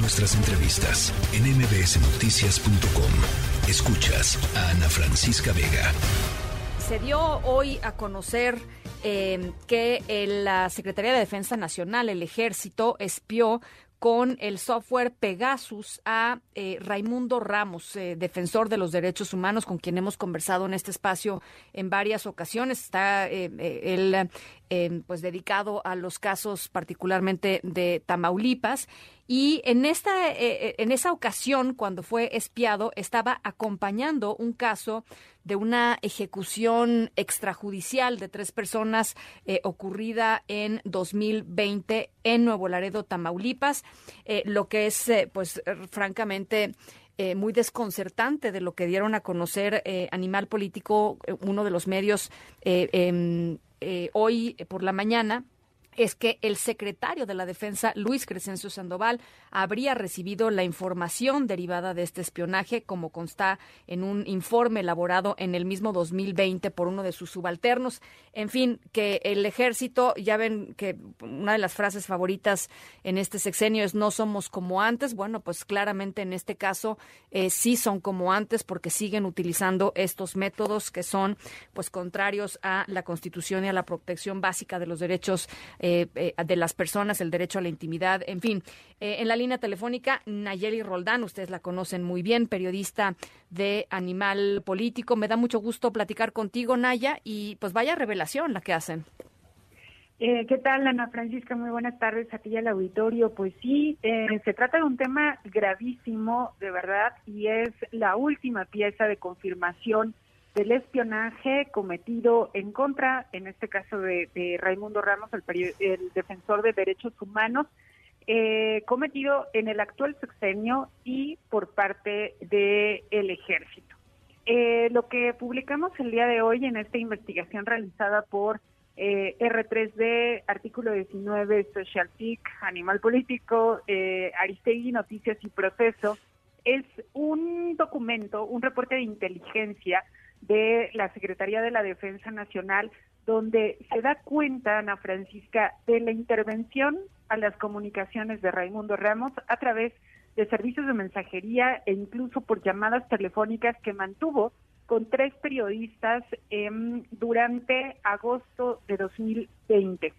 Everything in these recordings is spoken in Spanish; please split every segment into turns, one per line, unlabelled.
Nuestras entrevistas en mbsnoticias.com. Escuchas a Ana Francisca Vega.
Se dio hoy a conocer eh, que la Secretaría de Defensa Nacional, el Ejército, espió con el software Pegasus a eh, Raimundo Ramos, eh, defensor de los derechos humanos, con quien hemos conversado en este espacio en varias ocasiones. Está eh, él pues dedicado a los casos particularmente de Tamaulipas y en esta en esa ocasión cuando fue espiado estaba acompañando un caso de una ejecución extrajudicial de tres personas eh, ocurrida en 2020 en Nuevo Laredo, Tamaulipas, eh, lo que es, eh, pues, francamente, muy desconcertante de lo que dieron a conocer Animal Político, uno de los medios em, hoy por la mañana es que el secretario de la Defensa, Luis Crescencio Sandoval, habría recibido la información derivada de este espionaje, como consta en un informe elaborado en el mismo 2020 por uno de sus subalternos. En fin, que el ejército, ya ven que una de las frases favoritas en este sexenio es no somos como antes. Bueno, pues claramente en este caso eh, sí son como antes porque siguen utilizando estos métodos que son pues contrarios a la Constitución y a la protección básica de los derechos eh, eh, de las personas, el derecho a la intimidad, en fin. Eh, en la línea telefónica, Nayeli Roldán, ustedes la conocen muy bien, periodista de Animal Político. Me da mucho gusto platicar contigo, Naya, y pues vaya revelación la que hacen.
¿Qué tal, Ana Francisca? Muy buenas tardes a ti al auditorio. Pues sí, se trata de un tema gravísimo, de verdad, y es la última pieza de confirmación del espionaje cometido en contra, en este caso de, Raimundo Ramos, el, el, defensor de derechos humanos, eh, cometido en el actual sexenio y por parte del el ejército. Eh, lo que publicamos el día de hoy en esta investigación realizada por eh, R3D, artículo 19, Social Peak, Animal Político, eh, Aristegui, Noticias y Proceso, es un documento, un reporte de inteligencia de la Secretaría de la Defensa Nacional, donde se da cuenta, Ana Francisca, de la intervención a las comunicaciones de Raimundo Ramos a través de servicios de mensajería e incluso por llamadas telefónicas que mantuvo con tres periodistas durante agosto de 2020.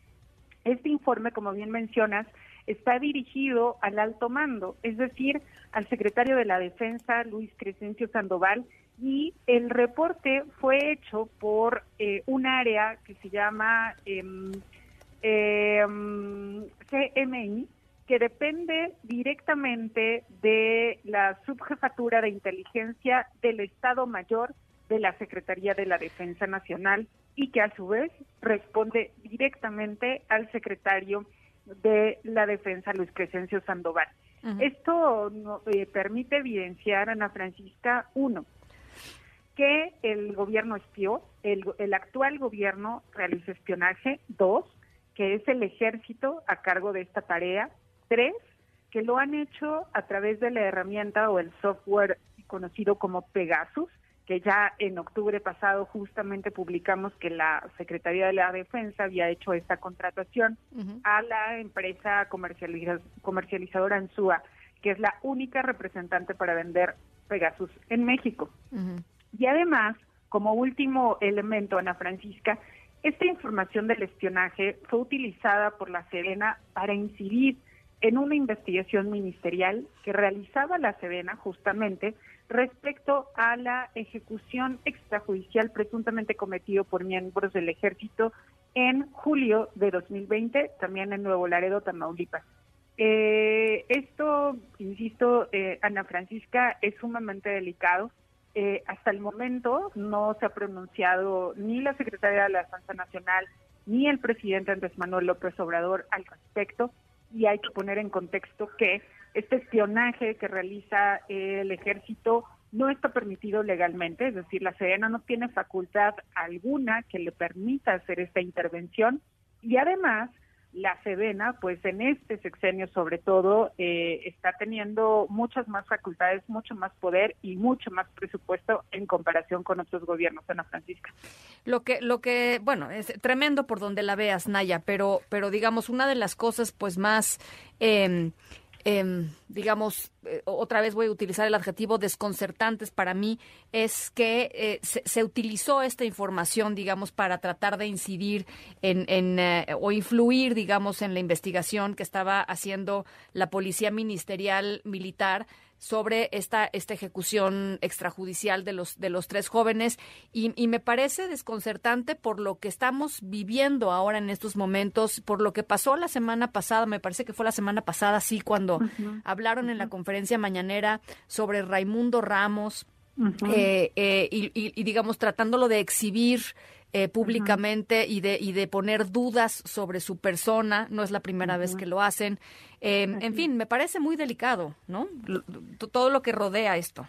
Este informe, como bien mencionas, está dirigido al alto mando, es decir, al secretario de la Defensa, Luis Crescencio Sandoval, y el reporte fue hecho por eh, un área que se llama em, em, CMI, que depende directamente de la subjefatura de inteligencia del Estado Mayor de la Secretaría de la Defensa Nacional y que a su vez responde directamente al secretario de la Defensa, Luis Crescencio Sandoval. Esto eh, permite evidenciar, Ana Francisca, uno, que el gobierno espió, el, el actual gobierno realiza espionaje, dos, que es el ejército a cargo de esta tarea, tres, que lo han hecho a través de la herramienta o el software conocido como Pegasus, que ya en octubre pasado justamente publicamos que la Secretaría de la Defensa había hecho esta contratación a la empresa comercializadora Ansua, que es la única representante para vender Pegasus en México. Y además, como último elemento, Ana Francisca, esta información del espionaje fue utilizada por la Serena para incidir en una investigación ministerial que realizaba la Serena justamente respecto a la ejecución extrajudicial presuntamente cometido por miembros del ejército en julio de 2020, también en Nuevo Laredo, Tamaulipas. Eh, esto, insisto, eh, Ana Francisca, es sumamente delicado. Eh, hasta el momento no se ha pronunciado ni la secretaria de la Defensa Nacional ni el presidente Andrés Manuel López Obrador al respecto y hay que poner en contexto que este espionaje que realiza el ejército no está permitido legalmente, es decir, la Sedena no tiene facultad alguna que le permita hacer esta intervención. Y además la Sedena, pues en este sexenio sobre todo, eh, está teniendo muchas más facultades, mucho más poder y mucho más presupuesto en comparación con otros gobiernos, Ana Francisca.
Lo que, lo que, bueno, es tremendo por donde la veas, Naya, pero, pero digamos, una de las cosas pues más... Eh, em, digamos, eh, otra vez voy a utilizar el adjetivo desconcertantes para mí, es que eh, se, utilizó esta información, digamos, para tratar de incidir en, en eh, o influir, digamos, en la investigación que estaba haciendo la Policía Ministerial Militar sobre esta, esta ejecución extrajudicial de los, de los tres jóvenes. Y, y, me parece desconcertante por lo que estamos viviendo ahora en estos momentos, por lo que pasó la semana pasada, me parece que fue la semana pasada, sí, cuando hablaron en la conferencia mañanera sobre Raimundo Ramos. Eh, eh, y, y, digamos tratándolo de exhibir eh, públicamente y, de, y de poner dudas sobre su persona. No es la primera vez que lo hacen. Em, en fin, me parece muy delicado, ¿no? todo lo que rodea esto.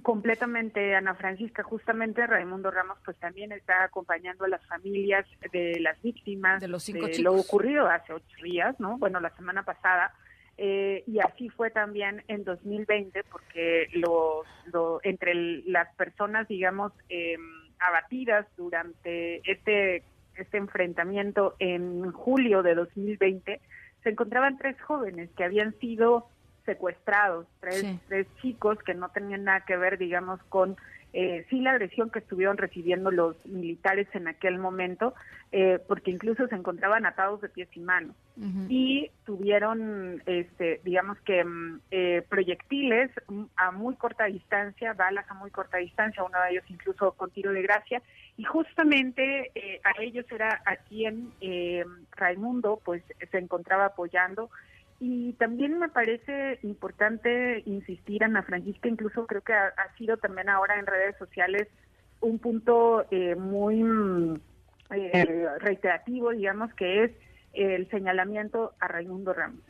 Completamente, Ana Francisca. Justamente Raimundo Ramos pues también está acompañando a las familias de las víctimas
de, los cinco
lo ocurrido hace ocho días, ¿no? Bueno, la semana pasada. Eh, y así fue también en 2020 porque los, entre las personas, digamos, eh, abatidas durante este, este enfrentamiento en julio de 2020, se encontraban tres jóvenes que habían sido secuestrados, tres, tres chicos que no tenían nada que ver, digamos, con eh, sí la agresión que estuvieron recibiendo los militares en aquel momento, eh, porque incluso se encontraban atados de pies y manos. Y tuvieron, este, digamos que mm, eh, proyectiles a muy corta distancia, balas a muy corta distancia, uno de ellos incluso con tiro de gracia, y justamente eh, a ellos era a quien Raimundo pues se encontraba apoyando y también me parece importante insistir, Ana Francisca, incluso creo que ha, sido también ahora en redes sociales un punto eh, muy eh, reiterativo, digamos, que es el señalamiento a Raimundo Ramos.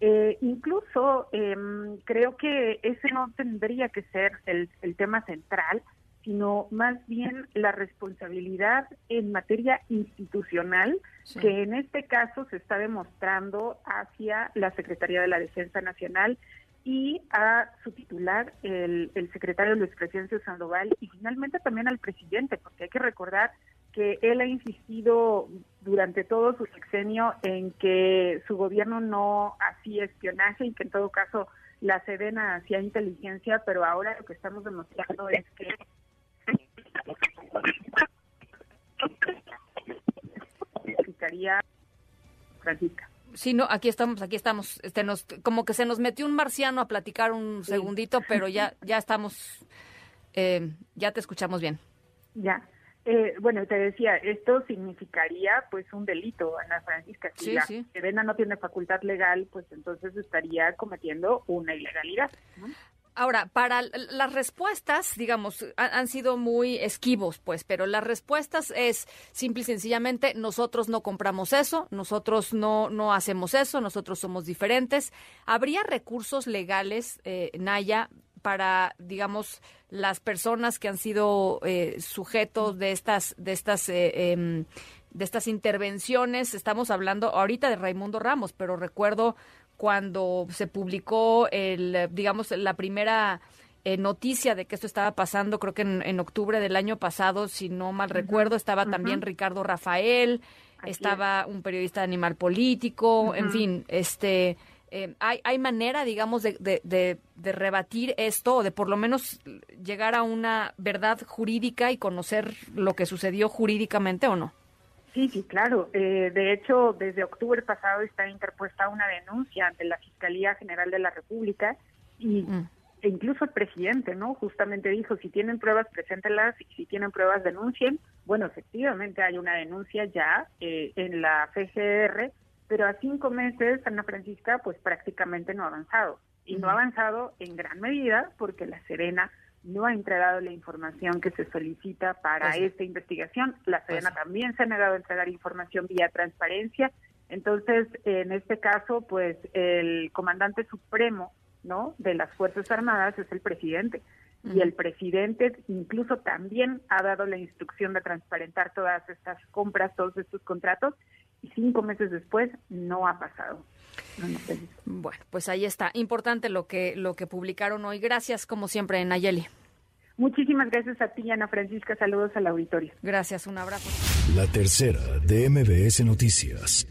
Eh, incluso em, creo que ese no tendría que ser el, el tema central, sino más bien la responsabilidad en materia institucional que en este caso se está demostrando hacia la Secretaría de la Defensa Nacional y a su titular, el, secretario Luis Crescencio Sandoval, y finalmente también al presidente, porque hay que recordar que él ha insistido durante todo su sexenio en que su gobierno no hacía espionaje y que en todo caso la Sedena hacía inteligencia, pero ahora lo que estamos demostrando es que Francisca.
Sí, no, aquí estamos, aquí estamos. Este, nos, como que se nos metió un marciano a platicar un segundito, pero ya, ya estamos, eh, ya te escuchamos bien.
Ya. Eh, bueno, te decía, esto significaría pues un delito, Ana Francisca. Si la Sedena no tiene facultad legal, pues entonces estaría cometiendo una ilegalidad.
Ahora, para las respuestas, digamos, han, sido muy esquivos, pues, pero las respuestas es simple y sencillamente, nosotros no compramos eso, nosotros no, no hacemos eso, nosotros somos diferentes. ¿Habría recursos legales, eh, Naya, para, digamos, las personas que han sido eh, sujetos de estas, de estas, eh, em, de estas intervenciones? Estamos hablando ahorita de Raimundo Ramos, pero recuerdo cuando se publicó el, digamos, la primera eh, noticia de que esto estaba pasando, creo que en, octubre del año pasado, si no mal recuerdo, estaba también Ricardo Rafael, estaba un periodista de Animal Político, en fin, este... Eh, hay, hay manera, digamos, de, de, de, de, rebatir esto o de por lo menos llegar a una verdad jurídica y conocer lo que sucedió jurídicamente o no?
Sí, sí, claro. Eh, de hecho, desde octubre pasado está interpuesta una denuncia ante la Fiscalía General de la República y mm. e incluso el presidente, ¿no? Justamente dijo, si tienen pruebas, preséntelas, y si tienen pruebas, denuncien. Bueno, efectivamente hay una denuncia ya eh, en la FGR, pero a cinco meses, Ana Francisca, pues prácticamente no ha avanzado. Y no ha avanzado en gran medida porque la Serena no ha entregado la información que se solicita para esta investigación. La Sedena también se ha negado a entregar información vía transparencia. Entonces, en este caso, pues el comandante supremo, ¿no? De las Fuerzas Armadas es el presidente. Y el presidente incluso también ha dado la instrucción de transparentar todas estas compras, todos estos contratos, y cinco meses después no ha pasado.
Bueno, pues ahí está. Importante lo que, lo que publicaron hoy. Gracias, como siempre, Nayeli.
Muchísimas gracias a ti, Ana Francisca. Saludos al auditorio.
Gracias, un abrazo.
La tercera de MBS Noticias.